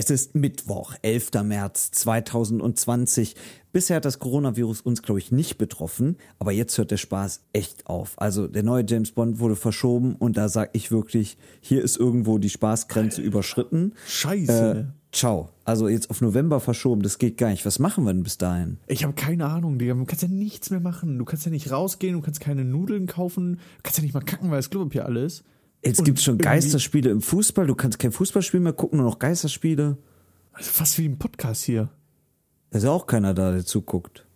Es ist Mittwoch, 11. März 2020. Bisher hat das Coronavirus uns, glaube ich, nicht betroffen, aber jetzt hört der Spaß echt auf. Also der neue James Bond wurde verschoben und da sage ich wirklich, hier ist irgendwo die Spaßgrenze überschritten. Scheiße. Äh, ciao. Also jetzt auf November verschoben, das geht gar nicht. Was machen wir denn bis dahin? Ich habe keine Ahnung, Digga. Du kannst ja nichts mehr machen. Du kannst ja nicht rausgehen, du kannst keine Nudeln kaufen, du kannst ja nicht mal kacken, weil das Klopapier alles. Jetzt gibt es schon Geisterspiele im Fußball, du kannst kein Fußballspiel mehr gucken, nur noch Geisterspiele. Also fast wie im Podcast hier. Da ist ja auch keiner da, der zuguckt.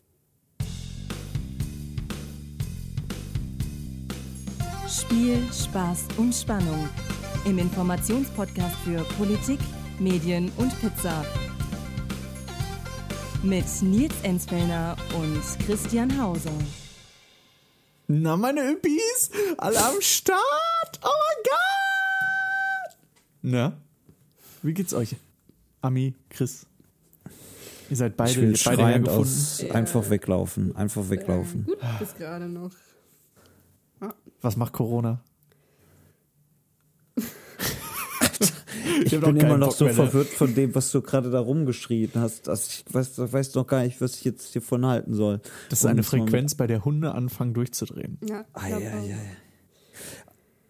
Spiel, Spaß und Spannung. Im Informationspodcast für Politik, Medien und Pizza. Mit Nils Enzfellner und Christian Hauser. Na, meine Üppis, alle am Start. Oh mein Gott. Na, wie geht's euch? Ami, Chris. Ihr seid beide, ich will beide schreiend hergefunden. aus, einfach weglaufen, einfach weglaufen. Gut, bis gerade noch. Was macht Corona? Ich hab bin immer noch Bock so ne? verwirrt von dem, was du gerade da rumgeschrien hast. Also ich weiß, ich weiß noch gar nicht, was ich jetzt hiervon halten soll. Das ist eine Um mit- Frequenz, bei der Hunde anfangen durchzudrehen. Ja, ich glaub ei, auch. ei.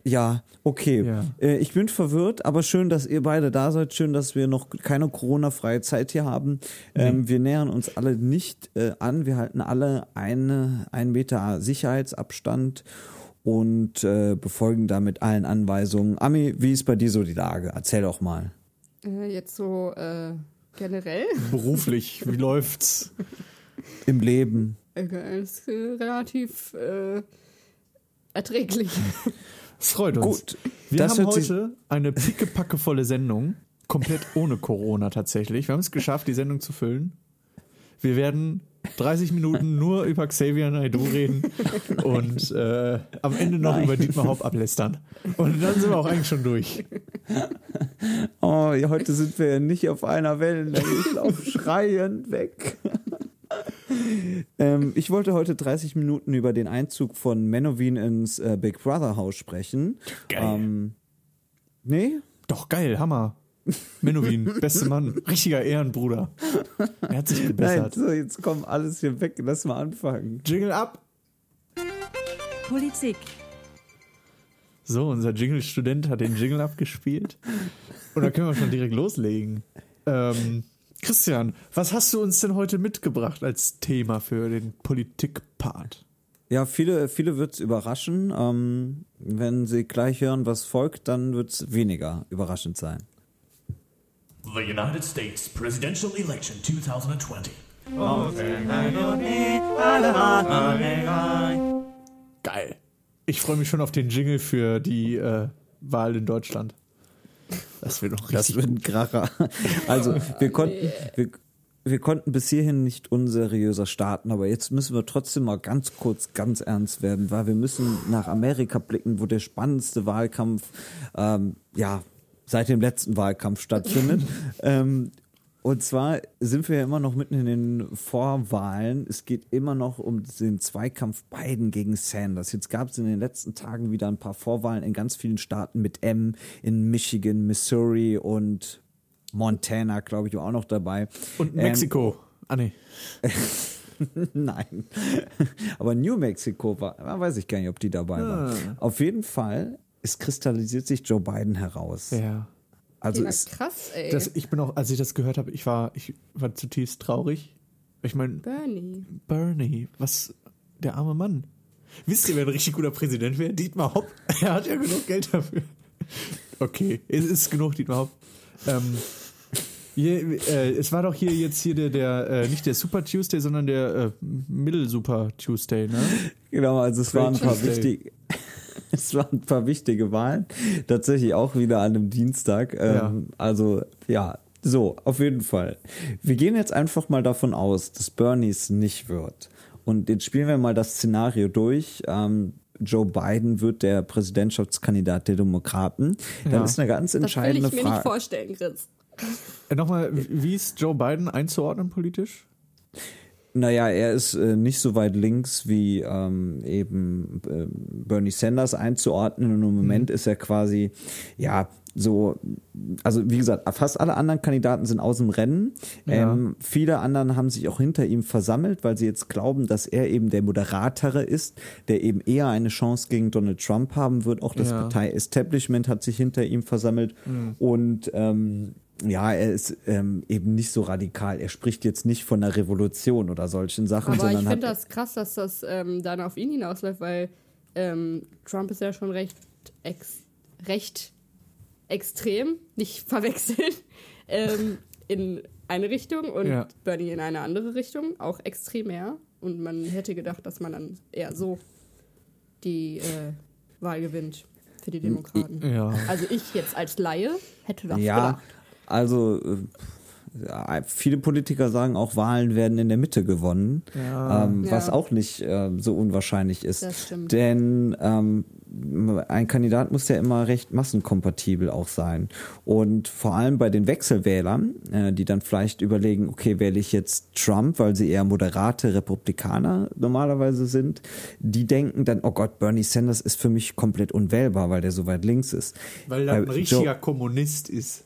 Ja, okay. Ja. Äh, ich bin verwirrt, aber schön, dass ihr beide da seid. Schön, dass wir noch keine Corona-freie Zeit hier haben. Ähm, wir nähern uns alle nicht äh, an. Wir halten alle eine, einen Meter Sicherheitsabstand und äh, befolgen damit allen Anweisungen. Ami, wie ist bei dir so die Lage? Erzähl doch mal. Äh, jetzt so äh, generell. Beruflich, wie läuft's? Im Leben. Äh, ist äh, relativ äh, erträglich. Es freut uns. Gut. Wir Das haben heute eine pickepackevolle Sendung, komplett ohne Corona tatsächlich. Wir haben es geschafft, die Sendung zu füllen. Wir werden 30 Minuten nur über Xavier Naidoo reden und äh, am Ende noch über Dietmar Hopp ablästern. Und dann sind wir auch eigentlich schon durch. Oh, ja, heute sind wir ja nicht auf einer Wellenlänge. Ich laufe schreiend weg. ähm, ich wollte heute 30 Minuten über den Einzug von Menowin ins äh, Big Brother Haus sprechen. Geil. Ähm, nee? Doch, geil, Hammer. Menowin, beste Mann, richtiger Ehrenbruder. Er hat sich Nein, gebessert. so, jetzt kommen alles hier weg. Lass mal anfangen. Jingle ab. Politik, So, unser Jingle-Student hat den Jingle abgespielt. Und da können wir schon direkt loslegen. Ähm, Christian, was hast du uns denn heute mitgebracht als Thema für den Politik-Part? Ja, viele, viele wird es überraschen. Ähm, wenn sie gleich hören, was folgt, dann wird es weniger überraschend sein. The United States presidential election 2020. Geil. Ich freue mich schon auf den Jingle für die äh, Wahl in Deutschland. Das wird Das richtig. wird ein Kracher. Also, wir konnten, wir, wir konnten bis hierhin nicht unseriöser starten, aber jetzt müssen wir trotzdem mal ganz kurz ganz ernst werden, weil wir müssen nach Amerika blicken, wo der spannendste Wahlkampf, ähm, ja, seit dem letzten Wahlkampf stattfindet. ähm, und zwar sind wir ja immer noch mitten in den Vorwahlen. Es geht immer noch um den Zweikampf Biden gegen Sanders. Jetzt gab es in den letzten Tagen wieder ein paar Vorwahlen in ganz vielen Staaten mit M, in Michigan, Missouri und Montana, glaube ich, war auch noch dabei. Und Ähm, Mexiko. ah, nee. Nein. Aber New Mexico war, weiß ich gar nicht, ob die dabei waren. Auf jeden Fall, es kristallisiert sich Joe Biden heraus. Ja. Also Ja, es, krass, ey. Das, ich bin auch, als ich das gehört habe, ich war, ich war zutiefst traurig. Ich meine, Bernie. Bernie, was, der arme Mann. Wisst ihr, wer ein richtig guter Präsident wäre? Dietmar Hopp. Er hat ja genug Geld dafür. Okay, es ist genug, Dietmar Hopp. Ähm, hier, äh, es war doch hier jetzt hier der, der äh, nicht der Super Tuesday, sondern der äh, Middle Super Tuesday, ne? genau, also es waren ein paar Tuesday. wichtige, es waren ein paar wichtige Wahlen. Tatsächlich auch wieder an einem Dienstag. Ähm, Ja. Also, ja, so, auf jeden Fall. Wir gehen jetzt einfach mal davon aus, dass Bernie es nicht wird. Und jetzt spielen wir mal das Szenario durch. Ähm, Joe Biden wird der Präsidentschaftskandidat der Demokraten. Dann Ja. ist eine ganz Das will entscheidende ich mir nicht Frage. vorstellen, Chris. Äh, Nochmal, wie wie ist Joe Biden einzuordnen politisch? Naja, er ist äh, nicht so weit links wie ähm, eben äh, Bernie Sanders einzuordnen und im Moment ist er quasi, ja, so, also wie gesagt, fast alle anderen Kandidaten sind aus dem Rennen. Ja. Ähm, viele anderen haben sich auch hinter ihm versammelt, weil sie jetzt glauben, dass er eben der Moderatere ist, der eben eher eine Chance gegen Donald Trump haben wird. Auch das Ja. Partei-Establishment hat sich hinter ihm versammelt und ähm, ja, er ist ähm, eben nicht so radikal. Er spricht jetzt nicht von einer Revolution oder solchen Sachen, Aber ich finde das krass, dass das ähm, dann auf ihn hinausläuft, weil ähm, Trump ist ja schon recht, ex recht extrem, nicht verwechseln, ähm, in eine Richtung und Ja. Bernie in eine andere Richtung, auch extremär. Und man hätte gedacht, dass man dann eher so die äh, Wahl gewinnt für die Demokraten. Ja. Also ich jetzt als Laie hätte das ja, gedacht. Also äh, ja, viele Politiker sagen auch, Wahlen werden in der Mitte gewonnen, Ja. ähm, was Ja. auch nicht ähm, so unwahrscheinlich ist. Das stimmt. Denn ähm, ein Kandidat muss ja immer recht massenkompatibel auch sein. Und vor allem bei den Wechselwählern, äh, die dann vielleicht überlegen, okay, wähle ich jetzt Trump, weil sie eher moderate Republikaner normalerweise sind, die denken dann, oh Gott, Bernie Sanders ist für mich komplett unwählbar, weil der so weit links ist. Weil er ein richtiger Joe- Kommunist ist.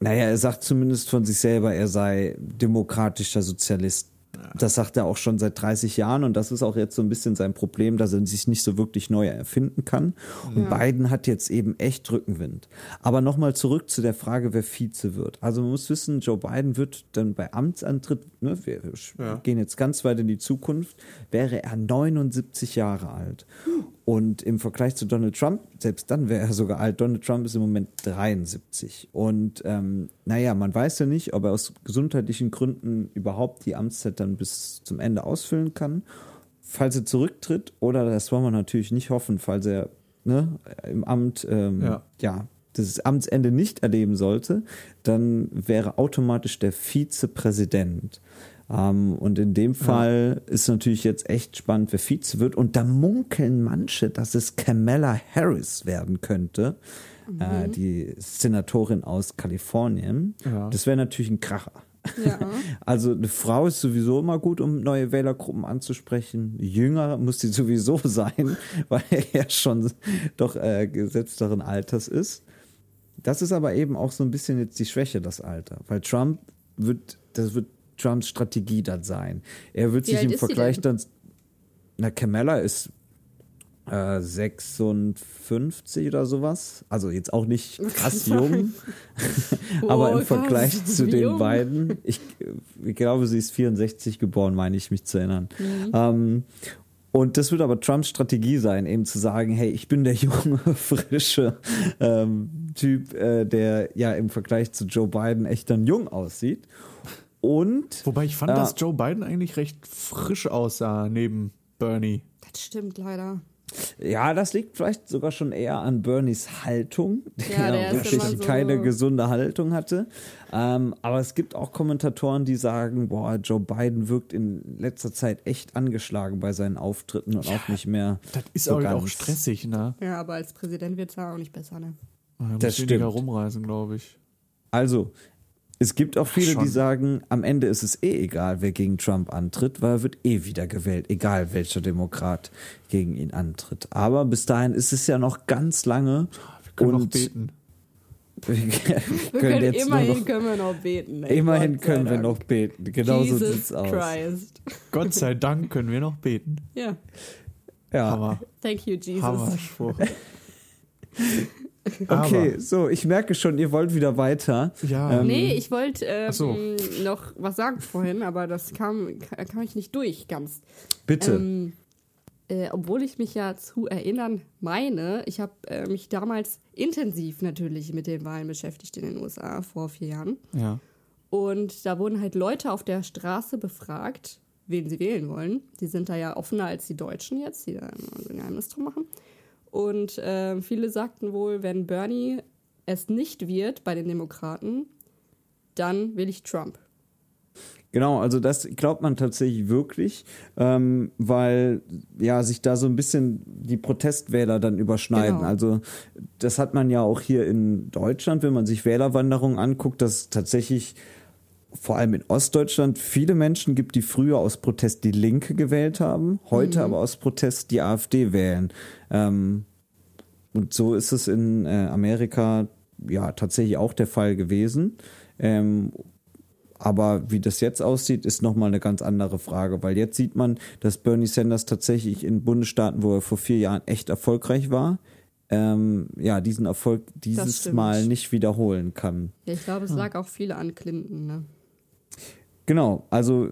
Naja, er sagt zumindest von sich selber, er sei demokratischer Sozialist. Das sagt er auch schon seit 30 Jahren und das ist auch jetzt so ein bisschen sein Problem, dass er sich nicht so wirklich neu erfinden kann. Und Biden hat jetzt eben echt Rückenwind. Aber nochmal zurück zu der Frage, wer Vize wird. Also man muss wissen, Joe Biden wird dann bei Amtsantritt, ne, wir Ja. gehen jetzt ganz weit in die Zukunft, wäre er 79 Jahre alt. Und im Vergleich zu Donald Trump, selbst dann wäre er sogar alt. Donald Trump ist im Moment 73. Und ähm, naja, man weiß ja nicht, ob er aus gesundheitlichen Gründen überhaupt die Amtszeit dann bis zum Ende ausfüllen kann. Falls er zurücktritt, oder das wollen wir natürlich nicht hoffen, falls er ne, im Amt ähm, Ja. ja. das Amtsende nicht erleben sollte, dann wäre automatisch der Vizepräsident. Ähm, und in dem Fall ist natürlich jetzt echt spannend, wer Vize wird. Und da munkeln manche, dass es Kamala Harris werden könnte, äh, die Senatorin aus Kalifornien. Ja. Das wäre natürlich ein Kracher. Ja. Also eine Frau ist sowieso immer gut, um neue Wählergruppen anzusprechen. Jünger muss sie sowieso sein, weil er ja schon doch äh, gesetzteren Alters ist. Das ist aber eben auch so ein bisschen jetzt die Schwäche, das Alter. Weil Trump wird, das wird Trumps Strategie dann sein. Er wird Wie sich im Vergleich dann. Na, Kamala ist äh, 56 oder sowas. Also jetzt auch nicht krass jung. aber Oh, im Vergleich krass, zu den jung. beiden, ich, ich glaube, sie ist 64 geboren, meine ich mich zu erinnern. Mhm. Ähm, und das wird aber Trumps Strategie sein, eben zu sagen, hey, ich bin der junge, frische ähm, Typ, äh, der ja im Vergleich zu Joe Biden echt dann jung aussieht. Und Wobei ich fand, Ja. dass Joe Biden eigentlich recht frisch aussah neben Bernie. Das stimmt leider. ja, das liegt vielleicht sogar schon eher an Bernies Haltung, der, Ja, der ist wirklich so- keine gesunde Haltung hatte. Ähm, aber es gibt auch Kommentatoren, die sagen, boah, Joe Biden wirkt in letzter Zeit echt angeschlagen bei seinen Auftritten und auch nicht mehr. Das ist so auch, auch stressig, ne? Ja, aber als Präsident wird es ja auch nicht besser, ne? Er muss Das stimmt. rumreisen, glaube ich. Also, es gibt auch viele, Schon. die sagen, am Ende ist es eh egal, wer gegen Trump antritt, weil er wird eh wieder gewählt, egal welcher Demokrat gegen ihn antritt. Aber bis dahin ist es ja noch ganz lange. Wir können und noch beten. wir Wir können jetzt nur immerhin noch, können wir noch beten. ey. immerhin Gott können wir noch beten. Genau so Jesus sieht's aus. Christ. Gott sei Dank können wir noch beten. Ja, Ja. Hammer. thank you, Jesus. Hammerspruch. Okay, so, ich merke schon, ihr wollt wieder weiter. Ja. Ähm, Nee, ich wollte ähm, so. noch was sagen vorhin, aber das kam, kam ich nicht durch ganz. Bitte. Ähm, äh, obwohl ich mich ja zu erinnern meine, ich habe äh, mich damals intensiv natürlich mit den Wahlen beschäftigt in den USA vor vier Jahren. Ja. Und da wurden halt Leute auf der Straße befragt, wen sie wählen wollen. Die sind da ja offener als die Deutschen jetzt, die da immer so ein Geheimnis drum machen. Und äh, viele sagten wohl, wenn Bernie es nicht wird bei den Demokraten, dann will ich Trump. Genau, also das glaubt man tatsächlich wirklich, ähm, weil ja sich da so ein bisschen die Protestwähler dann überschneiden. Genau. Also das hat man ja auch hier in Deutschland, wenn man sich Wählerwanderung anguckt, dass tatsächlich vor allem in Ostdeutschland viele Menschen gibt, die früher aus Protest die Linke gewählt haben, heute aber aus Protest die AfD wählen. Ähm, und so ist es in äh, Amerika ja tatsächlich auch der Fall gewesen. Ähm, aber wie das jetzt aussieht, ist nochmal eine ganz andere Frage, weil jetzt sieht man, dass Bernie Sanders tatsächlich in Bundesstaaten, wo er vor vier Jahren echt erfolgreich war, ähm, ja, diesen Erfolg dieses. Mal nicht wiederholen kann. Ja, ich glaube, es lag auch viel an Clinton. Ne? Genau, also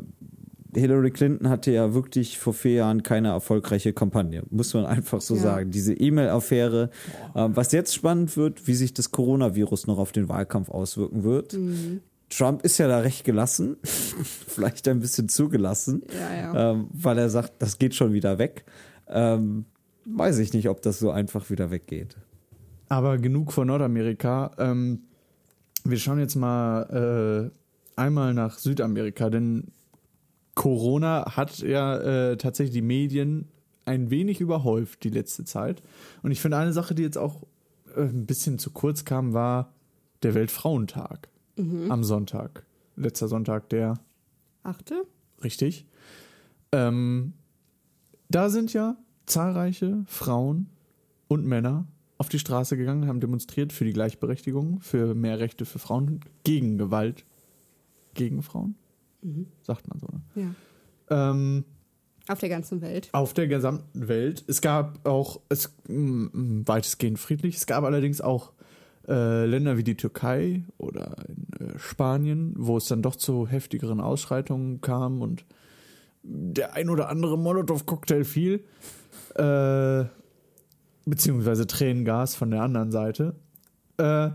Hillary Clinton hatte ja wirklich vor vier Jahren keine erfolgreiche Kampagne, muss man einfach so Ja. sagen. Diese E-Mail-Affäre, ähm, was jetzt spannend wird, wie sich das Coronavirus noch auf den Wahlkampf auswirken wird. Mhm. Trump ist ja da recht gelassen, vielleicht ein bisschen zugelassen, Ja, ja. ähm, weil er sagt, das geht schon wieder weg. Ähm, weiß ich nicht, ob das so einfach wieder weggeht. Aber genug von Nordamerika. Ähm, wir schauen jetzt mal äh, einmal nach Südamerika, denn Corona hat ja äh, tatsächlich die Medien ein wenig überhäuft die letzte Zeit. Und ich finde, eine Sache, die jetzt auch äh, ein bisschen zu kurz kam, war der Weltfrauentag am Sonntag. Letzter Sonntag, der Achte? Richtig. Ähm, da sind ja zahlreiche Frauen und Männer auf die Straße gegangen, haben demonstriert für die Gleichberechtigung, für mehr Rechte für Frauen, gegen Gewalt gegen Frauen. Sagt man so. Ne? Ja. Ähm, Auf der ganzen Welt. auf der gesamten Welt. Es gab auch, es mm, weitestgehend friedlich, es gab allerdings auch äh, Länder wie die Türkei oder in äh, Spanien, wo es dann doch zu heftigeren Ausschreitungen kam und der ein oder andere Molotow-Cocktail fiel, äh, beziehungsweise Tränengas von der anderen Seite. Äh,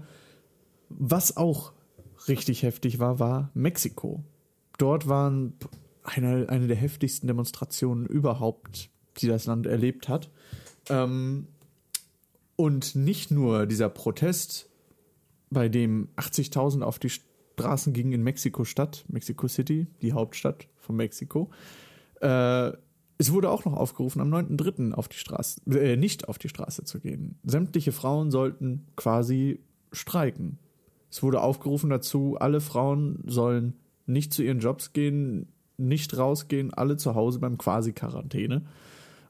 was auch richtig heftig war, war Mexiko. Dort waren eine, eine der heftigsten Demonstrationen überhaupt, die das Land erlebt hat. Ähm, und nicht nur dieser Protest, bei dem 80.000 auf die Straßen gingen in Mexiko-Stadt, Mexico City, die Hauptstadt von Mexiko. Äh, es wurde auch noch aufgerufen, am 9.3. auf die Straße, äh, nicht auf die Straße zu gehen. Sämtliche Frauen sollten quasi streiken. Es wurde aufgerufen dazu, alle Frauen sollen nicht zu ihren Jobs gehen, nicht rausgehen, alle zu Hause beim Quasi-Quarantäne.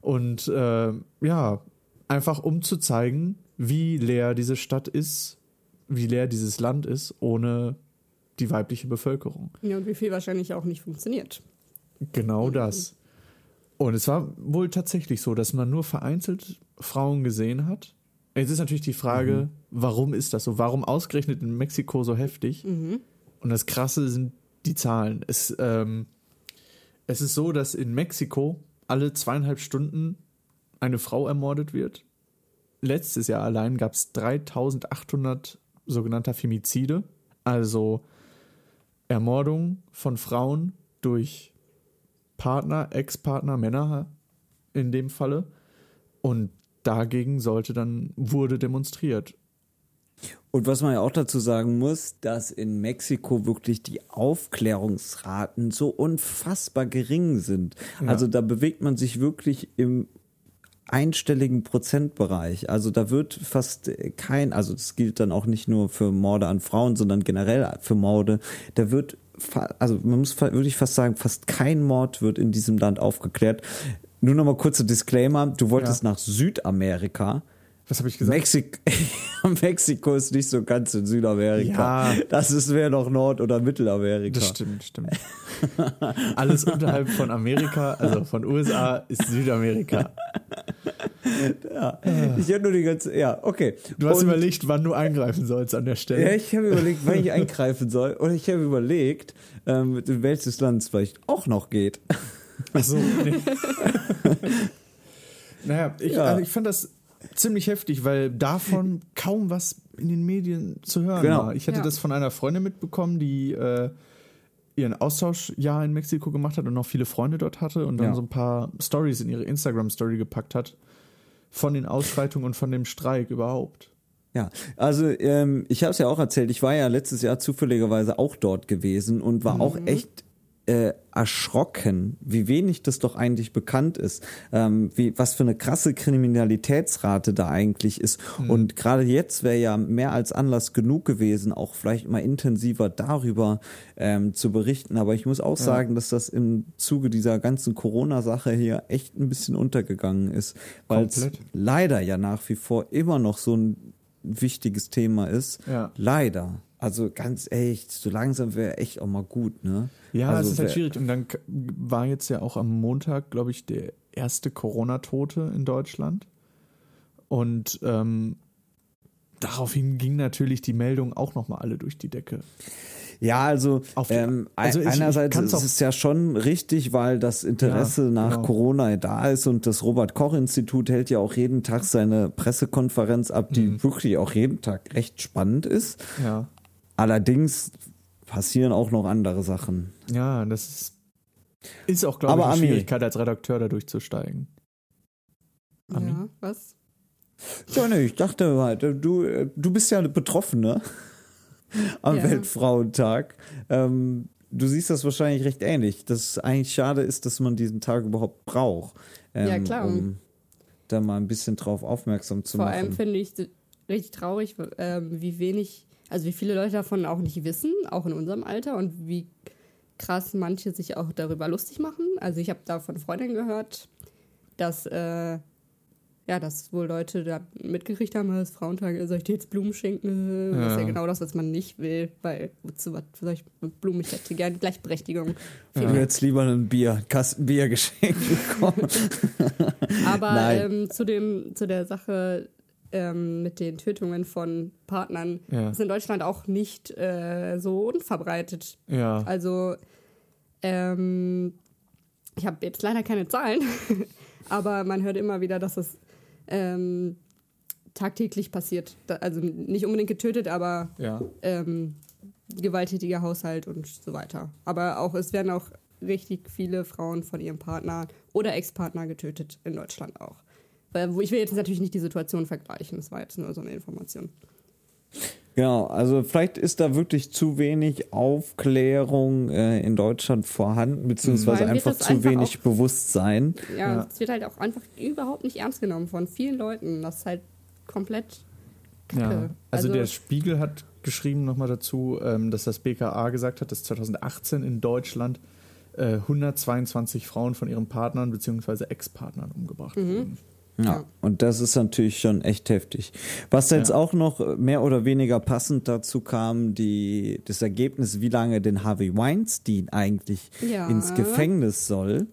Und äh, ja, einfach um zu zeigen, wie leer diese Stadt ist, wie leer dieses Land ist, ohne die weibliche Bevölkerung. Ja, und wie viel wahrscheinlich auch nicht funktioniert. Genau das. Und es war wohl tatsächlich so, dass man nur vereinzelt Frauen gesehen hat. Jetzt ist natürlich die Frage, warum ist das so? Warum ausgerechnet in Mexiko so heftig? Und das Krasse sind die Zahlen. Es, ähm, es ist so, dass in Mexiko alle zweieinhalb Stunden eine Frau ermordet wird. Letztes Jahr allein gab es 3800 sogenannter Femizide, also Ermordung von Frauen durch Partner, Ex-Partner, Männer in dem Falle. Und dagegen sollte dann, wurde demonstriert. Und was man ja auch dazu sagen muss, dass in Mexiko wirklich die Aufklärungsraten so unfassbar gering sind. Also da bewegt man sich wirklich im einstelligen Prozentbereich. Also da wird fast kein, also das gilt dann auch nicht nur für Morde an Frauen, sondern generell für Morde. Da wird, also man muss wirklich fast sagen, fast kein Mord wird in diesem Land aufgeklärt. Nur noch mal kurzer Disclaimer, du wolltest nach Südamerika. Was habe ich gesagt? Mexik Mexiko ist nicht so ganz in Südamerika. Ja. Das ist wäre noch Nord- oder Mittelamerika. Das stimmt, stimmt. Alles unterhalb von Amerika, also von USA, ist Südamerika. Ich hätte nur die ganze, ja, okay. Du hast Und- überlegt, wann du eingreifen sollst an der Ja, Stelle. ich habe überlegt, wann ich eingreifen soll. Und ich habe überlegt, ähm, in welches Land es vielleicht auch noch geht. Ach so, nee. naja, ich, Ja. also ich fand das ziemlich heftig, weil davon kaum was in den Medien zu hören Genau. war. Ich hatte Ja. das von einer Freundin mitbekommen, die äh, ihren Austauschjahr in Mexiko gemacht hat und noch viele Freunde dort hatte und dann Ja. so ein paar Stories in ihre Instagram-Story gepackt hat von den Ausschreitungen und von dem Streik überhaupt. Ja, also ähm, ich habe es ja auch erzählt, ich war ja letztes Jahr zufälligerweise auch dort gewesen und war auch echt äh, erschrocken, wie wenig das doch eigentlich bekannt ist, ähm, wie was für eine krasse Kriminalitätsrate da eigentlich ist. Und gerade jetzt wäre ja mehr als Anlass genug gewesen, auch vielleicht mal intensiver darüber ähm, zu berichten. Aber ich muss auch sagen, dass das im Zuge dieser ganzen Corona-Sache hier echt ein bisschen untergegangen ist, weil es leider ja nach wie vor immer noch so ein wichtiges Thema ist. Ja. Leider. Also ganz echt, so langsam wäre echt auch mal gut, ne? Ja, also es ist halt schwierig. Und dann war jetzt ja auch am Montag, glaube ich, der erste Corona-Tote in Deutschland. Und ähm, daraufhin ging natürlich die Meldung auch nochmal alle durch die Decke. Ja, also, die- ähm, also ich- ich einerseits kann's ist es ja schon richtig, weil das Interesse Ja, nach genau. Corona da ist und das Robert Koch Institut hält ja auch jeden Tag seine Pressekonferenz ab, die Mhm. wirklich auch jeden Tag recht spannend ist. Ja. Allerdings passieren auch noch andere Sachen. Ja, das ist, ist auch, glaube ich, eine Ami- Schwierigkeit, als Redakteur da durchzusteigen. Ami? Ja, was? Ja, ne, ich dachte mal, du, du bist ja eine Betroffene am Ja. Weltfrauentag. Ähm, du siehst das wahrscheinlich recht ähnlich, dass es eigentlich schade ist, dass man diesen Tag überhaupt braucht. Ähm, Ja, klar. Um da mal ein bisschen drauf aufmerksam zu Vor machen. allem finde ich es richtig traurig, ähm, wie wenig, also wie viele Leute davon auch nicht wissen, auch in unserem Alter und wie krass manche sich auch darüber lustig machen. Also ich habe da von Freundinnen gehört, dass äh, ja, dass wohl Leute da mitgekriegt haben, ist Frauentag, soll ich dir jetzt Blumen schenken? Das ist ja Ja. genau das, was man nicht will, weil wozu was soll ich mit Blumen? Ich hätte gerne Gleichberechtigung. Du hättest lieber ein Bier, einen Kasten Bier geschenkt bekommen. Aber ähm, zu, dem, zu der Sache ähm, mit den Tötungen von Partnern Ja. ist in Deutschland auch nicht äh, so unverbreitet. Ja. Also, ähm, ich habe jetzt leider keine Zahlen, aber man hört immer wieder, dass es ähm, tagtäglich passiert. Also nicht unbedingt getötet, aber ja. ähm, gewalttätiger Haushalt und so weiter. Aber auch es werden auch richtig viele Frauen von ihrem Partner oder Ex-Partner getötet in Deutschland auch. Wo- ich will jetzt natürlich nicht die Situation vergleichen, das war jetzt nur so eine Information. Genau, also vielleicht ist da wirklich zu wenig Aufklärung äh, in Deutschland vorhanden, beziehungsweise einfach zu einfach wenig auch- Bewusstsein. Ja, Ja. es wird halt auch einfach überhaupt nicht ernst genommen von vielen Leuten. Das ist halt komplett kacke. Ja. Also, der Spiegel hat geschrieben nochmal dazu, ähm, dass das BKA gesagt hat, dass 2018 in Deutschland äh, 122 Frauen von ihren Partnern bzw. Ex-Partnern umgebracht wurden. Ja, Ja. und das ist natürlich schon echt heftig. Was jetzt Ja. auch noch mehr oder weniger passend dazu kam, die, das Ergebnis, wie lange denn Harvey Weinstein eigentlich Ja. ins Gefängnis soll.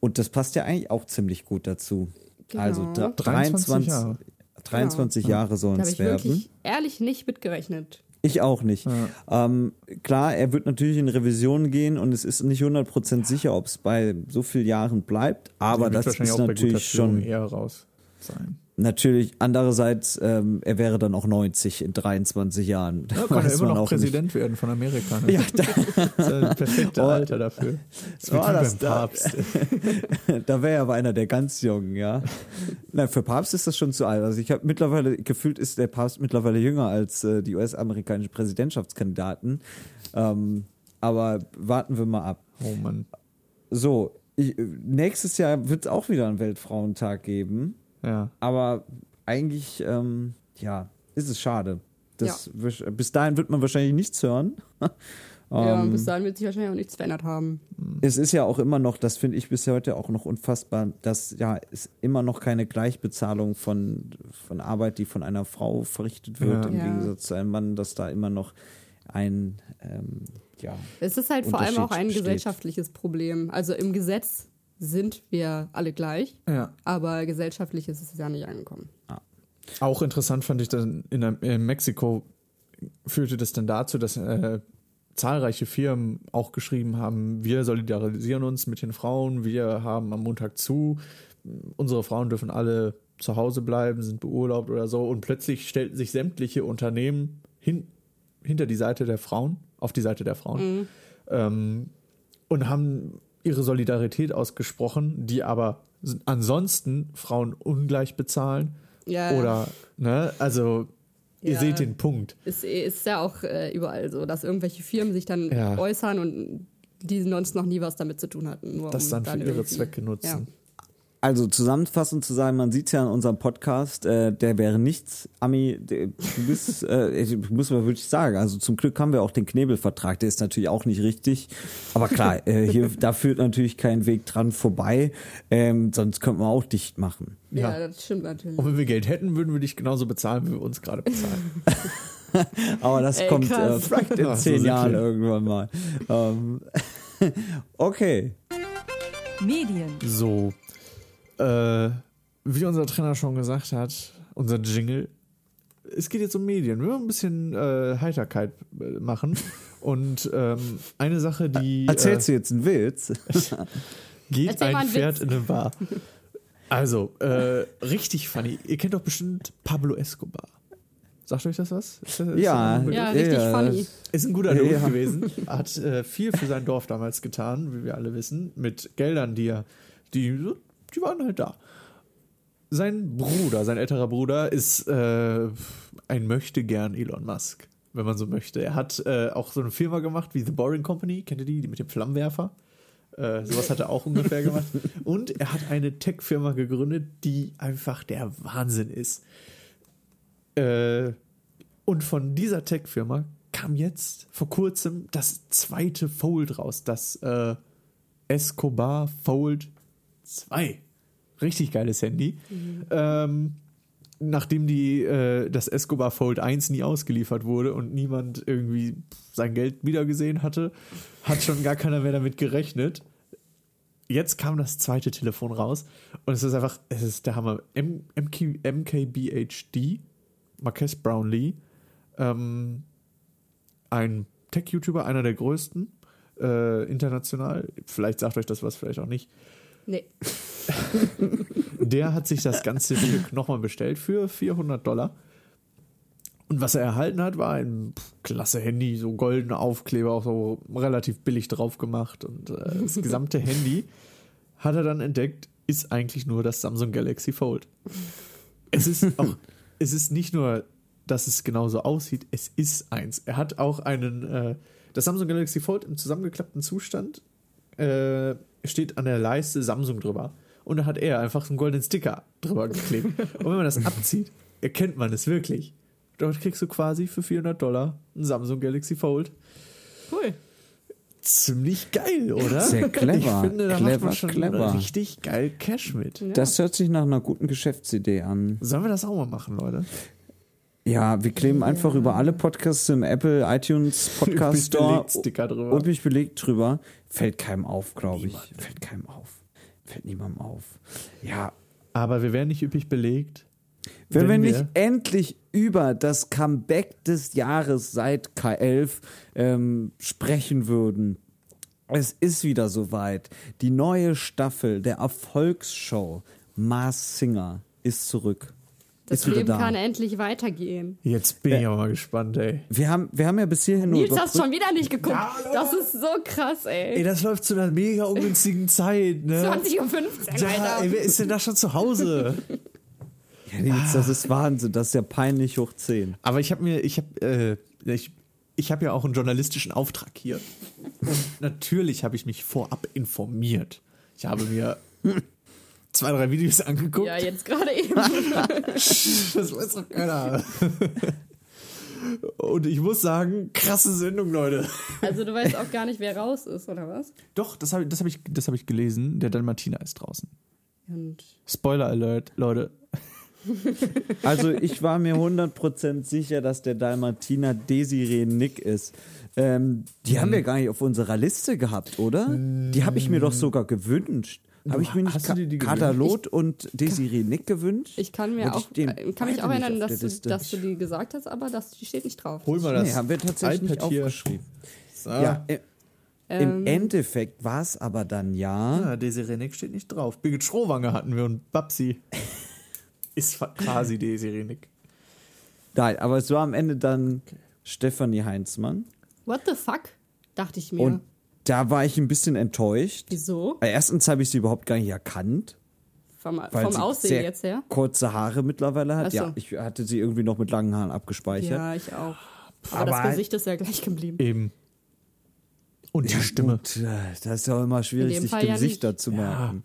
Und das passt ja eigentlich auch ziemlich gut dazu. Genau. Also dr- 23 23 Jahre. 23 Jahre sollen da habe es ich werden. wirklich ehrlich nicht mitgerechnet. Ich auch nicht. Ähm, klar, er wird natürlich in Revision gehen und es ist nicht 100% sicher, ob es bei so vielen Jahren bleibt, aber das ist natürlich schon eher raus sein. Natürlich andererseits ähm, er wäre dann auch 90 in 23 Jahren. Ja, kann er immer noch Präsident werden von Amerika. Ne? Ja, da, Das ist das perfekte Oh. Alter dafür. Das wird Oh, wie das beim da- Papst. da wäre er aber einer der ganz Jungen, ja. Na, für Papst ist das schon zu alt. Also ich habe mittlerweile gefühlt ist der Papst mittlerweile jünger als äh, die US-amerikanischen Präsidentschaftskandidaten. Ähm, aber warten wir mal ab. Oh Mann. So, ich, nächstes Jahr wird es auch wieder einen Weltfrauentag geben. Ja. Aber eigentlich, ähm, ja, ist es schade. Das, Bis dahin wird man wahrscheinlich nichts hören. ja, Ähm, und bis dahin wird sich wahrscheinlich auch nichts verändert haben. es ist ja auch immer noch, das finde ich bis heute auch noch unfassbar, dass ja es immer noch keine Gleichbezahlung von, von Arbeit, die von einer Frau verrichtet wird, Ja. im Ja. Gegensatz zu einem Mann, dass da immer noch ein, ähm, ja, Es ist halt vor allem auch ein besteht. gesellschaftliches Problem. Also im Gesetz sind wir alle gleich, ja. aber gesellschaftlich ist es ja nicht angekommen. Auch interessant fand ich, dass in, in Mexiko führte das dann dazu, dass äh, zahlreiche Firmen auch geschrieben haben, wir solidarisieren uns mit den Frauen, wir haben am Montag zu, unsere Frauen dürfen alle zu Hause bleiben, sind beurlaubt oder so und plötzlich stellten sich sämtliche Unternehmen hin, hinter die Seite der Frauen, auf die Seite der Frauen ähm, und haben ihre Solidarität ausgesprochen, die aber ansonsten Frauen ungleich bezahlen Ja, oder, ne, also ihr Ja. seht den Punkt. Es ist ja auch äh, überall so, dass irgendwelche Firmen sich dann Ja. äußern und die sonst noch nie was damit zu tun hatten. Nur Das um dann für ihre Zwecke nutzen. Also zusammenfassend zu sagen, man sieht ja in unserem Podcast, äh, der wäre nichts, Ami, der- du bist, äh, ich muss man wirklich sagen, also zum Glück haben wir auch den Knebelvertrag, der ist natürlich auch nicht richtig, aber klar, äh, hier, da führt natürlich kein Weg dran vorbei, ähm, sonst könnten wir auch dicht machen. Ja, Ja. das stimmt natürlich. Und wenn wir Geld hätten, würden wir dich genauso bezahlen, wie wir uns gerade bezahlen. Aber das Ey, kommt äh, vielleicht in so zehn sind Jahren irgendwann mal. Ähm, okay. Medien. So, äh, wie unser Trainer schon gesagt hat, unser Jingle, es geht jetzt um Medien. Wir wollen ein bisschen äh, Heiterkeit äh, machen. Und ähm, eine Sache, die Erzählst du jetzt einen Witz? äh, geht Erzähl ein Pferd Witz. in eine Bar. Also, äh, richtig funny. Ihr kennt doch bestimmt Pablo Escobar. Sagt euch das was? Ist das- ist Ja. ja, richtig Ja, funny. Ist ein guter Dude Ja. gewesen. Hat äh, viel für sein Dorf damals getan, wie wir alle wissen, mit Geldern, die er, die, die waren halt da. Sein Bruder, sein älterer Bruder, ist äh, ein Möchtegern Elon Musk, wenn man so möchte. Er hat äh, auch so eine Firma gemacht wie The Boring Company, kennt ihr die, die mit dem Flammenwerfer? Äh, sowas hat er auch ungefähr gemacht. Und er hat eine Tech-Firma gegründet, die einfach der Wahnsinn ist. Äh, und von dieser Tech-Firma kam jetzt vor kurzem das zweite Fold raus, das äh, Escobar Fold 2. Richtig geiles Handy. Ähm, nachdem die, äh, das Escobar Fold 1 nie ausgeliefert wurde und niemand irgendwie sein Geld wiedergesehen hatte, hat schon gar keiner mehr damit gerechnet. Jetzt kam das zweite Telefon raus und es ist einfach, es ist der Hammer. M MK MKBHD, Marques Brownlee, ähm, ein Tech-YouTuber, einer der größten, äh, international. Vielleicht sagt euch das was, vielleicht auch nicht. Nee. Der hat sich das ganze Stück nochmal bestellt für 400 Dollar. Und was er erhalten hat, war ein klasse Handy, so goldene Aufkleber, auch so relativ billig drauf gemacht. Und äh, das gesamte Handy hat er dann entdeckt, ist eigentlich nur das Samsung Galaxy Fold. Es ist auch, es ist nicht nur, dass es genauso aussieht, es ist eins. Er hat auch einen, äh, das Samsung Galaxy Fold im zusammengeklappten Zustand äh, steht an der Leiste Samsung drüber. Und da hat er einfach so einen goldenen Sticker drüber geklebt. Und wenn man das abzieht, erkennt man es wirklich. Dort kriegst du quasi für 400 Dollar ein Samsung Galaxy Fold. Cool. Ziemlich geil, oder? Sehr clever. Ich finde, da macht Clever, man schon clever. richtig geil Cash mit. Ja. Das hört sich nach einer guten Geschäftsidee an. Sollen wir das auch mal machen, Leute? Ja, wir kleben einfach über alle Podcasts im Apple iTunes Podcast Store Sticker drüber. und mich belegt drüber. Fällt keinem auf, glaube ich. Fällt keinem auf. Fällt niemandem auf. Ja, Aber wir werden nicht üppig belegt. wenn, Wenn wir wir- nicht endlich über das Comeback des Jahres seit K11 ähm, sprechen würden. Es ist wieder soweit. Die neue Staffel der Erfolgsshow Mars Singer ist zurück. Das ist Leben da. kann endlich weitergehen. Jetzt bin ich aber mal gespannt, ey. Wir haben, wir haben ja bis hierhin nur Nils hast schon wieder nicht geguckt. Das ist so krass, Ey, ey. das läuft zu einer mega ungünstigen Zeit, ne? 20.15 Uhr, Ja, Alter. ey, wer ist denn da schon zu Hause? Ja, Nils, das ist Wahnsinn, das ist ja peinlich hoch 10. Aber ich habe mir, ich habe, äh, ich, ich habe ja auch einen journalistischen Auftrag hier. Und natürlich habe ich mich vorab informiert. Ich habe mir zwei, drei Videos angeguckt. Ja, jetzt gerade eben. Das weiß doch keiner. Und ich muss sagen, krasse Sendung, Leute. Also du weißt auch gar nicht, wer raus ist, oder was? Doch, das habe ich, das hab ich, das hab ich gelesen. Der Dalmatiner ist draußen. Und Spoiler Alert, Leute. Also ich war mir 100% sicher, dass der Dalmatiner Desiree Nick ist. Ähm, die haben wir gar nicht auf unserer Liste gehabt, oder? Die habe ich mir doch sogar gewünscht. Habe ich mir nicht Katalot und Desiree Nick gewünscht? ich kann mir auch, äh, kann mich auch nicht erinnern, dass du, dass du die gesagt hast, aber das, die steht nicht drauf. Hol mal das Nee, haben wir tatsächlich nicht iPad hier. aufgeschrieben. So. Ja, äh, Ähm, im Endeffekt war es aber dann ja. Ja, Desiree Nick steht nicht drauf. Birgit Schrowange hatten wir und Babsi ist quasi Desiree Nick. Nein, aber es war am Ende dann Stefanie Heinzmann. What the fuck? Dachte ich mir. Und da war ich ein bisschen enttäuscht. Wieso? Äh, Erstens habe ich sie überhaupt gar nicht erkannt. Vom, Weil vom sie Aussehen sehr jetzt her? kurze Haare mittlerweile hat. So. Ja, ich hatte sie irgendwie noch mit langen Haaren abgespeichert. Ja, ich auch. Aber, Aber- das Gesicht ist ja gleich geblieben. Eben. Und die Stimme. Gut, äh, das ist ja auch immer schwierig, dem sich Fall ja Gesichter nicht. zu merken.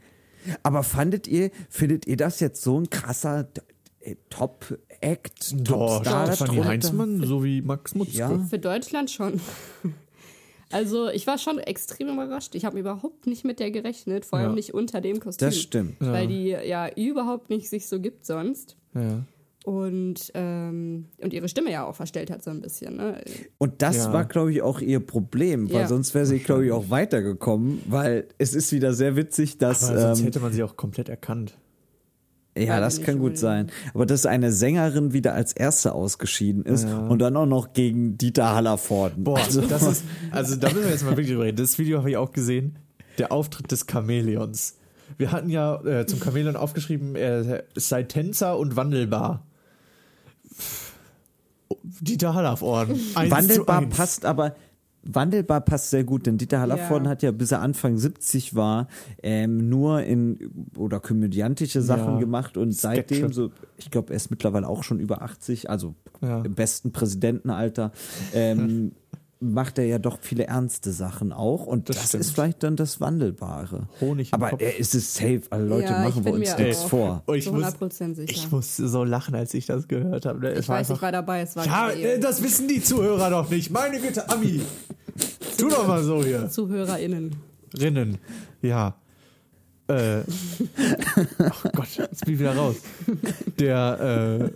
Aber fandet ihr, findet ihr das jetzt so ein krasser äh, Top-Act, Doch, Top-Star Stefanie? Heinzmann sowie Max Mutzke. Ja. Für Deutschland schon. Also ich war schon extrem überrascht. Ich habe überhaupt nicht mit der gerechnet, vor allem Ja. nicht unter dem Kostüm. Das stimmt. Weil die ja überhaupt nicht sich so gibt sonst. Ja. Und, ähm, und ihre Stimme ja auch verstellt hat so ein bisschen. Ne? Und das Ja. war, glaube ich, auch ihr Problem, weil Ja. sonst wäre sie, glaube ich, auch weitergekommen, weil es ist wieder sehr witzig, dass. Aber sonst ähm, hätte man sie auch komplett erkannt. Ja, Weiß das kann gut sein. Aber dass eine Sängerin wieder als erste ausgeschieden ist und dann auch noch gegen Dieter Hallervorden. Boah, also, das ist, also da müssen wir jetzt mal wirklich drüber reden. Das Video habe ich auch gesehen. Der Auftritt des Chamäleons. Wir hatten ja äh, zum Chamäleon aufgeschrieben, er sei Tänzer und wandelbar. Dieter Hallervorden. eins wandelbar passt aber. Wandelbar passt sehr gut, denn Dieter Hallervorden Ja. hat ja bis er Anfang 70 war ähm, nur in oder komödiantische Sachen Ja, gemacht und Sketche. seitdem so, ich glaube, er ist mittlerweile auch schon über 80, also Ja. im besten Präsidentenalter, ähm, macht er ja doch viele ernste Sachen auch und das, Das ist vielleicht dann das Wandelbare. Honig im Aber Kopf. er ist es safe, alle Leute Ja, ich machen wir uns nichts vor. Oh, ich, Zu muss, 100% sicher. ich musste so lachen, als ich das gehört habe. Es ich weiß, ich einfach- war dabei. Es war Ja, äh, das wissen die Zuhörer doch nicht. Meine Güte, Ami. Tu doch mal so hier. ZuhörerInnen. Rinnen. Ja. Äh, ach Gott, jetzt bin ich wieder raus. Der,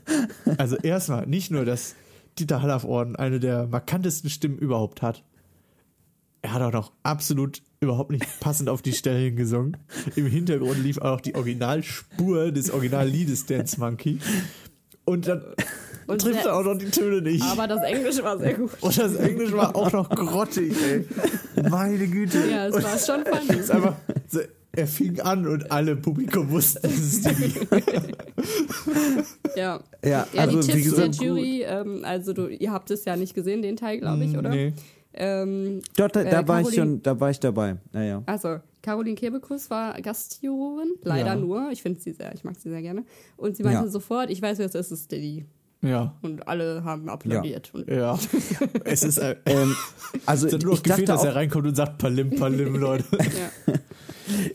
äh, also erstmal, nicht nur, dass Dieter Hallervorden eine der markantesten Stimmen überhaupt hat. Er hat auch noch absolut überhaupt nicht passend auf die Stellen gesungen. Im Hintergrund lief auch die Originalspur des Originalliedes Dance Monkey. Und dann Und trifft er auch noch die Töne nicht. Aber das Englisch war sehr gut. Und das Englisch war auch noch grottig, ey. Meine Güte. Ja, es war schon funny. ist einfach, er fing an und alle im Publikum wussten, das ist die. Ja. Ja, Ja, also die wie Tipps der gesagt, Jury, ähm, also du, ihr habt es ja nicht gesehen, den Teil, glaube ich, oder? Nee. Ähm, Dort, da, da äh, war ich schon, da war ich dabei. Naja. also, Caroline Kebekus war Gastjurorin, leider Ja. nur. Ich finde sie sehr, ich mag sie sehr gerne. Und sie meinte Ja. sofort, ich weiß jetzt, es ist Diddy. Ja. Und alle haben applaudiert. Und Ja. Es ist. Äh, Ähm, also es ich, nur ich, gefehlt, dachte dass er reinkommt und sagt Palim, Palim, Leute. ja.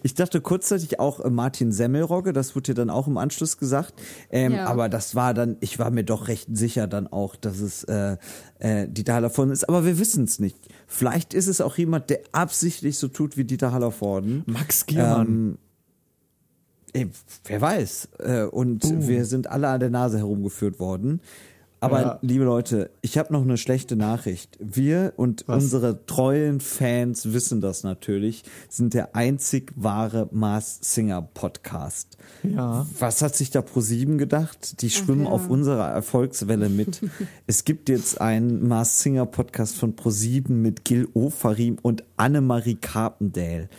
Ich dachte kurzzeitig auch äh, Martin Semmelrogge, das wurde dir dann auch im Anschluss gesagt. Ähm, Ja. Aber das war dann, ich war mir doch recht sicher dann auch, dass es äh, äh, Dieter Hallervorden ist. Aber wir wissen es nicht. Vielleicht ist es auch jemand, der absichtlich so tut wie Dieter Hallervorden. Max Giermann. Ähm, ey, wer weiß. Äh, und wir sind alle an der Nase herumgeführt worden. Aber Ja. liebe Leute, ich habe noch eine schlechte Nachricht. Wir und Was? unsere treuen Fans wissen das natürlich, sind der einzig wahre Mars Singer Podcast. ja. Was hat sich da ProSieben gedacht? Die schwimmen ja. auf unserer Erfolgswelle mit. es gibt jetzt einen Mars Singer Podcast von ProSieben mit Gil Ofarim und Annemarie Carpendale.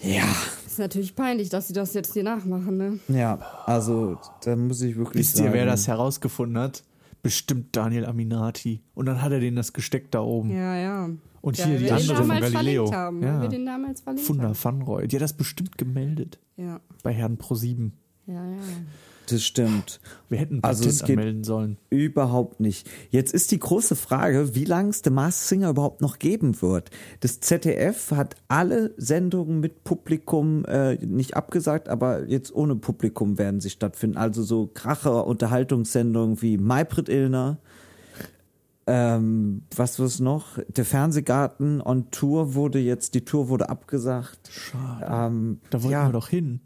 Ja, Ist natürlich peinlich, dass sie das jetzt hier nachmachen, ne? ja, also da muss ich wirklich Wisst sagen. ihr, wer das herausgefunden hat? Bestimmt Daniel Aminati. Und dann hat er denen das gesteckt da oben. Ja, ja. Und ja, hier die den andere von Galileo. haben. Ja. Wir den damals verlinkt Funda haben. van Roy. Die hat das bestimmt gemeldet. Ja, Bei Herrn Pro7. ja, ja. Das stimmt. Wir hätten ein Also Patent es geht- anmelden sollen. Überhaupt nicht. Jetzt ist die große Frage, wie lange es The Masked Singer überhaupt noch geben wird. Das ZDF hat alle Sendungen mit Publikum äh, nicht abgesagt, aber jetzt ohne Publikum werden sie stattfinden. Also so Kracher Unterhaltungssendungen wie Maybrit Illner, ähm, was war's noch? Der Fernsehgarten on Tour wurde jetzt, die Tour wurde abgesagt. Schade. Ähm, Da wollten ja, wir doch hin.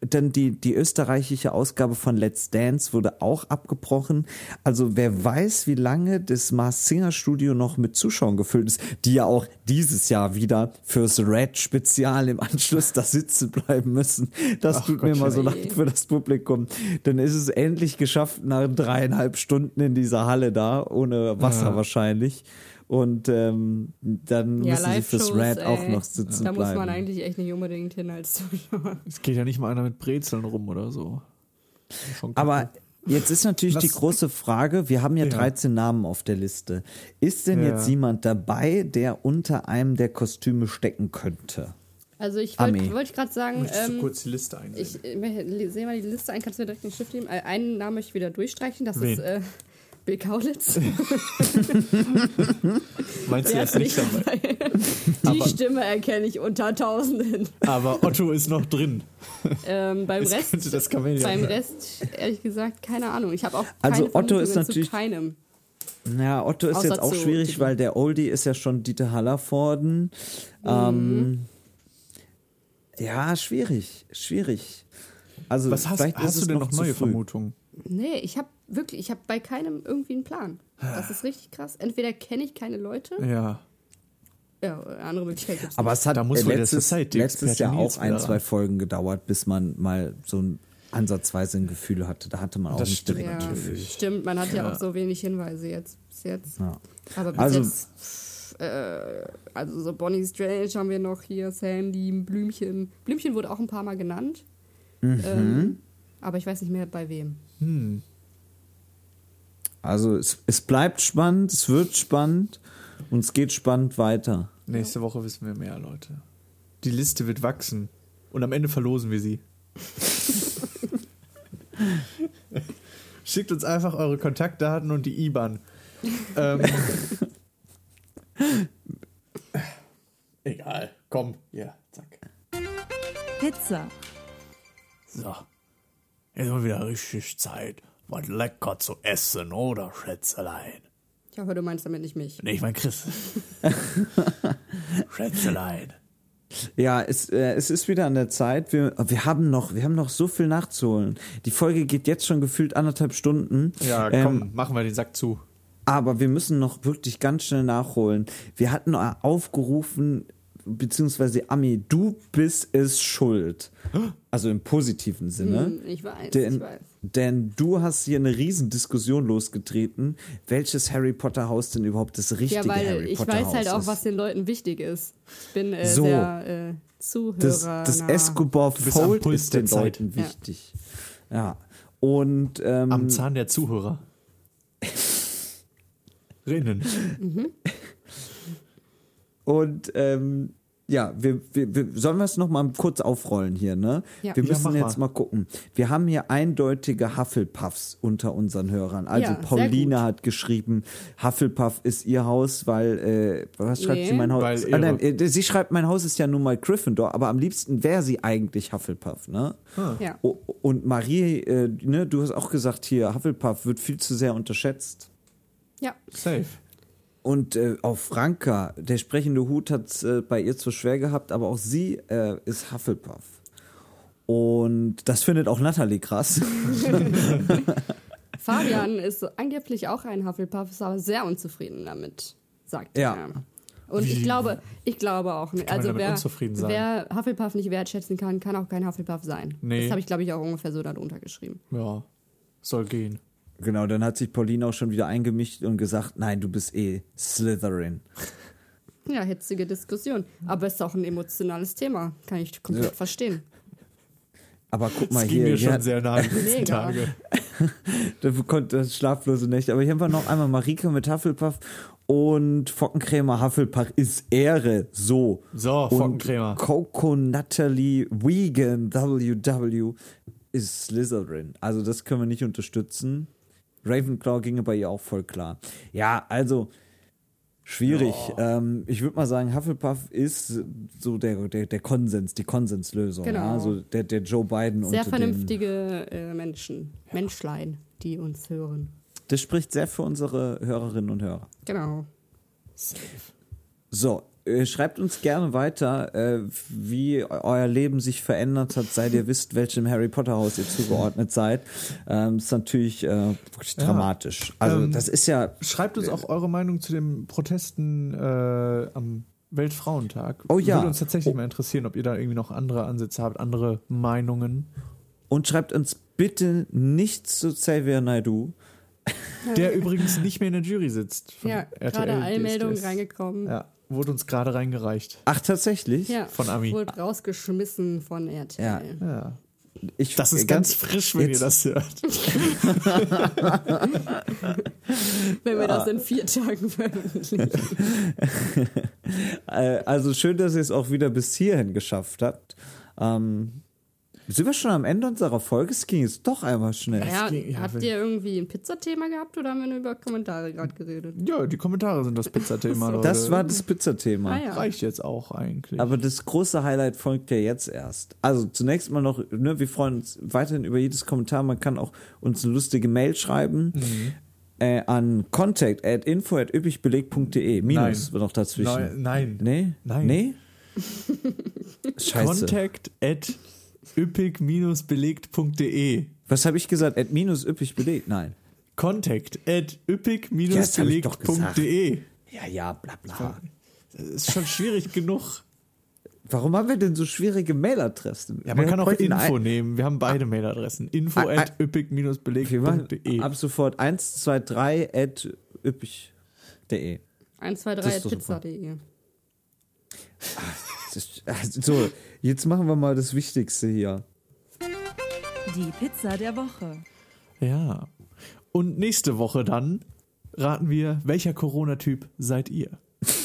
Dann die, die österreichische Ausgabe von Let's Dance wurde auch abgebrochen. Also wer weiß, wie lange das Mars Singer Studio noch mit Zuschauern gefüllt ist, die ja auch dieses Jahr wieder fürs Red Spezial im Anschluss da sitzen bleiben müssen. Das Ach tut mir immer so leid für das Publikum. Dann ist es endlich geschafft nach dreieinhalb Stunden in dieser Halle da, ohne Wasser Ja. wahrscheinlich. Und ähm, dann Ja, müssen sie fürs Red auch ey. noch sitzen Da muss bleiben. man eigentlich echt nicht unbedingt hin als Zuschauer. Es geht ja nicht mal einer mit Brezeln rum oder so. Schon Aber jetzt ist natürlich die Was- große Frage, wir haben ja, Ja. 13 Namen auf der Liste. Ist denn Ja. jetzt jemand dabei, der unter einem der Kostüme stecken könnte? Also ich wollte wollt gerade sagen, ähm, kurz die Liste einsehen? ich äh, sehe mal die Liste ein, kannst du mir direkt den Stift geben? Äh, Einen Namen möchte ich wieder durchstreichen, das Wen? ist äh, Bill Kaulitz. Meinst du, er ist nicht dabei? Die Aber- Stimme erkenne ich unter Tausenden. Aber Otto ist noch drin. Ähm, beim Es Rest, könnte das beim sein. Rest, ehrlich gesagt, keine Ahnung. Ich habe auch Also keine Otto ist natürlich- zu keinem. Ja, Otto ist Außer jetzt auch schwierig, weil der Oldie ist ja schon Dieter Hallervorden. Ähm, ja, schwierig, schwierig. Also Was hast, vielleicht ist hast es du denn noch neue. Vermutungen? Nee, ich habe wirklich, ich habe bei keinem irgendwie einen Plan. Das ist richtig krass. Entweder kenne ich keine Leute, Ja. ja, andere Möglichkeit gibt's Aber es hat Da muss äh, letztes, letztes Jahr auch ein, zwei ran. Folgen gedauert, bis man mal so ein ansatzweise ein Gefühl hatte. Da hatte man auch Das nicht stimmt Ja, Gefühl. stimmt. Man hat ja. Ja. auch so wenig Hinweise jetzt bis jetzt. Ja. Aber bis Also- jetzt, äh, also so Bonnie Strange haben wir noch hier, Sandy, Blümchen. Blümchen wurde auch ein paar Mal genannt. Mhm. Ähm, aber ich weiß nicht mehr bei wem. Hm. Also es, es bleibt spannend, es wird spannend und es geht spannend weiter. Nächste Woche wissen wir mehr, Leute. Die Liste wird wachsen. Und am Ende verlosen wir sie. Schickt uns einfach eure Kontaktdaten und die IBAN. ähm, egal. Komm. Ja, zack. Pizza. So. Jetzt mal wieder richtig Zeit, was lecker zu essen, oder, Schätzelein? Ich hoffe, du meinst damit nicht mich. Nee, ich mein Chris. Schätzelein. Ja, es, äh, es ist wieder an der Zeit. Wir, wir haben noch, wir haben noch so viel nachzuholen. Die Folge geht jetzt schon gefühlt anderthalb Stunden. Ja, Ähm, komm, machen wir den Sack zu. Aber wir müssen noch wirklich ganz schnell nachholen. Wir hatten aufgerufen, beziehungsweise Ami, du bist es schuld. Also im positiven Sinne. Hm, ich weiß, ich Denn, weiß. denn du hast hier eine Riesendiskussion losgetreten, welches Harry Potter Haus denn überhaupt das richtige Ja, weil Harry ich Potter weiß Haus halt auch, ist. was den Leuten wichtig ist. Ich bin äh, So. sehr äh, Zuhörer. das, das Escobar Fold Puls ist den der Zeit. Leuten Ja. wichtig. Ja. Und ähm, Am Zahn der Zuhörer. Rinnen. Und ähm, ja, wir, wir, wir sollen wir es noch mal kurz aufrollen hier, ne? Ja. Wir Ja, müssen mach jetzt mal. mal. gucken. Wir haben hier eindeutige Hufflepuffs unter unseren Hörern. Also Ja, Pauline hat geschrieben, Hufflepuff ist ihr Haus, weil äh, was schreibt Nee. sie mein Haus? Weil ah, nein, äh, sie schreibt, mein Haus ist ja nun mal Gryffindor, aber am liebsten wäre sie eigentlich Hufflepuff, ne? Ja. O- Und Marie, äh, ne, du hast auch gesagt hier, Hufflepuff wird viel zu sehr unterschätzt. ja. Safe. Und äh, auch Franka, der sprechende Hut hat es äh, bei ihr zu schwer gehabt, aber auch sie äh, ist Hufflepuff. Und das findet auch Natalie krass. Fabian ist angeblich auch ein Hufflepuff, ist aber sehr unzufrieden damit, sagt Ja. er. Und ich glaube, ich glaube auch nicht. Also wer, wer Hufflepuff nicht wertschätzen kann, kann auch kein Hufflepuff sein. Nee. Das habe ich, glaube ich, auch ungefähr so darunter geschrieben. Ja, soll gehen. Genau, dann hat sich Pauline auch schon wieder eingemischt und gesagt, nein, du bist eh Slytherin. Ja, hitzige Diskussion. Aber es ist auch ein emotionales Thema. Kann ich komplett Ja. verstehen. Aber guck mal Das ging hier, mir hier schon hat, sehr nahe die. Tage. da bekommt das schlaflose Nächte. Aber hier haben wir noch einmal Marike mit Hufflepuff und Fockenkrämer Hufflepuff ist Ehre. So. So, Und Fockenkrämer. Coco Natalie Wiegand WW ist Slytherin. Also das können wir nicht unterstützen. Ravenclaw ginge bei ihr auch voll klar. Ja, also schwierig. Ähm, ich würde mal sagen, Hufflepuff ist so der, der, der Konsens, die Konsenslösung. Genau. Ja? Also der, der Joe Biden Sehr unter den, vernünftige äh, Menschen, Menschlein, die uns hören. Das spricht sehr für unsere Hörerinnen und Hörer. Genau. So, schreibt uns gerne weiter, äh, wie euer Leben sich verändert hat, seit ihr wisst, welchem Harry Potter Haus ihr zugeordnet seid. Ähm, ist natürlich äh, wirklich Ja. dramatisch. Also Ähm, das ist ja, Schreibt uns auch eure Meinung zu den Protesten äh, am Weltfrauentag. Oh ja. Würde uns tatsächlich mal interessieren, ob ihr da irgendwie noch andere Ansätze habt, andere Meinungen. und schreibt uns bitte nichts zu Xavier Naidoo. Der übrigens nicht mehr in der Jury sitzt. Ja, RTL, gerade Eilmeldung reingekommen. Ja, wurde uns gerade reingereicht. Ach, tatsächlich? Ja, Von Ami. Wurde rausgeschmissen von RTL. Ja. Ja. Ich, Das ist äh, ganz frisch, wenn jetzt- ihr das hört. Wenn wir Ah. das in vier Tagen veröffentlichen. Äh, also schön, dass ihr es auch wieder bis hierhin geschafft habt. Ähm, Sind wir schon am Ende unserer Folge? Es ging jetzt doch einmal schnell. Ja, ging- ja, habt ihr irgendwie ein Pizzathema gehabt oder haben wir nur über Kommentare gerade geredet? Ja, die Kommentare sind das Pizzathema. Das war das Pizzathema. Ah ja. Reicht jetzt auch eigentlich. Aber das große Highlight folgt ja jetzt erst. Also zunächst mal noch, ne, wir freuen uns weiterhin über jedes Kommentar. Man kann auch uns eine lustige Mail schreiben Mhm. äh, an contact at info at üppigbeleg.de. Minus Nein. noch dazwischen. Nein. nein. Nee? Nein. Nee? Scheiße. Contact at üppig-belegt.de. Was habe ich gesagt? At minus üppig belegt? Nein. Contact at üppig-belegt.de. Ja, ja, bla bla. Das ist schon schwierig genug. Warum haben wir denn so schwierige Mailadressen? Ja, man Wir kann auch Info nehmen. Wir haben beide Mailadressen. Info Ah, at ah. Üppig-belegt.de. ab sofort 123 at üppig.de. 1, 2, Das 3 ist doch super. pizza.de. Ist- also So, jetzt machen wir mal das Wichtigste hier. Die Pizza der Woche. Ja. Und nächste Woche dann raten wir, welcher Corona-Typ seid ihr?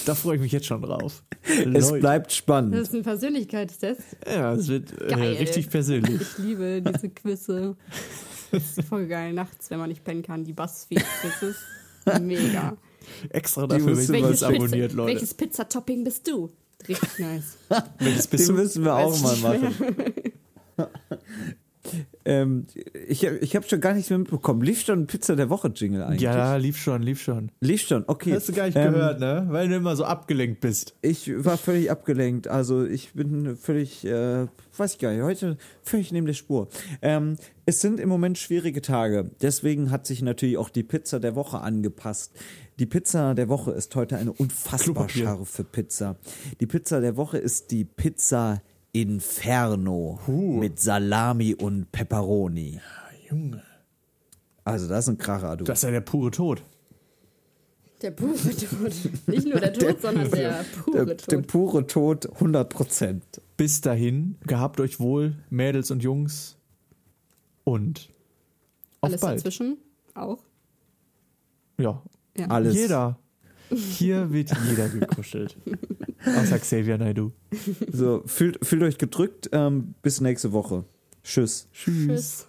Da freue ich mich jetzt schon drauf. Es Leute. bleibt spannend. Das ist ein Persönlichkeitstest. Ja, es wird äh, Geil. richtig persönlich. Ich liebe diese Quizze. Das ist voll geil. Nachts, wenn man nicht pennen kann, die Buzzfeed-Quizzes. Mega. Extra dafür was was abonniert, Pizza, Leute. welches Pizza-Topping bist du? Richtig nice. Den du? müssen wir auch mal machen. ähm, ich ich habe schon gar nicht mehr mitbekommen. Lief schon Pizza der Woche Jingle eigentlich? Ja, lief schon, lief schon. Lief schon, okay. Hast du gar nicht Ähm, gehört, ne? Weil du immer so abgelenkt bist. Ich war völlig abgelenkt. Also ich bin völlig, äh, weiß ich gar nicht, heute völlig neben der Spur. Ähm, es sind im Moment schwierige Tage. Deswegen hat sich natürlich auch die Pizza der Woche angepasst. Die Pizza der Woche ist heute eine unfassbar Klopapier. scharfe Pizza. Die Pizza der Woche ist die Pizza Inferno mit Salami und Pepperoni. Junge. Also das ist ein Kracher, du. Das ist ja der pure Tod. Der pure Tod. Nicht nur der Tod, sondern der pure der, der Tod. pure Tod, 100 Prozent. Bis dahin, gehabt euch wohl, Mädels und Jungs. Und auf Alles bald. dazwischen auch. Ja, Ja. Alles. jeder. Hier wird jeder gekuschelt. Außer Xavier Naidoo. So, fühlt, fühlt euch gedrückt. Ähm, bis nächste Woche. Tschüss. Tschüss. Tschüss.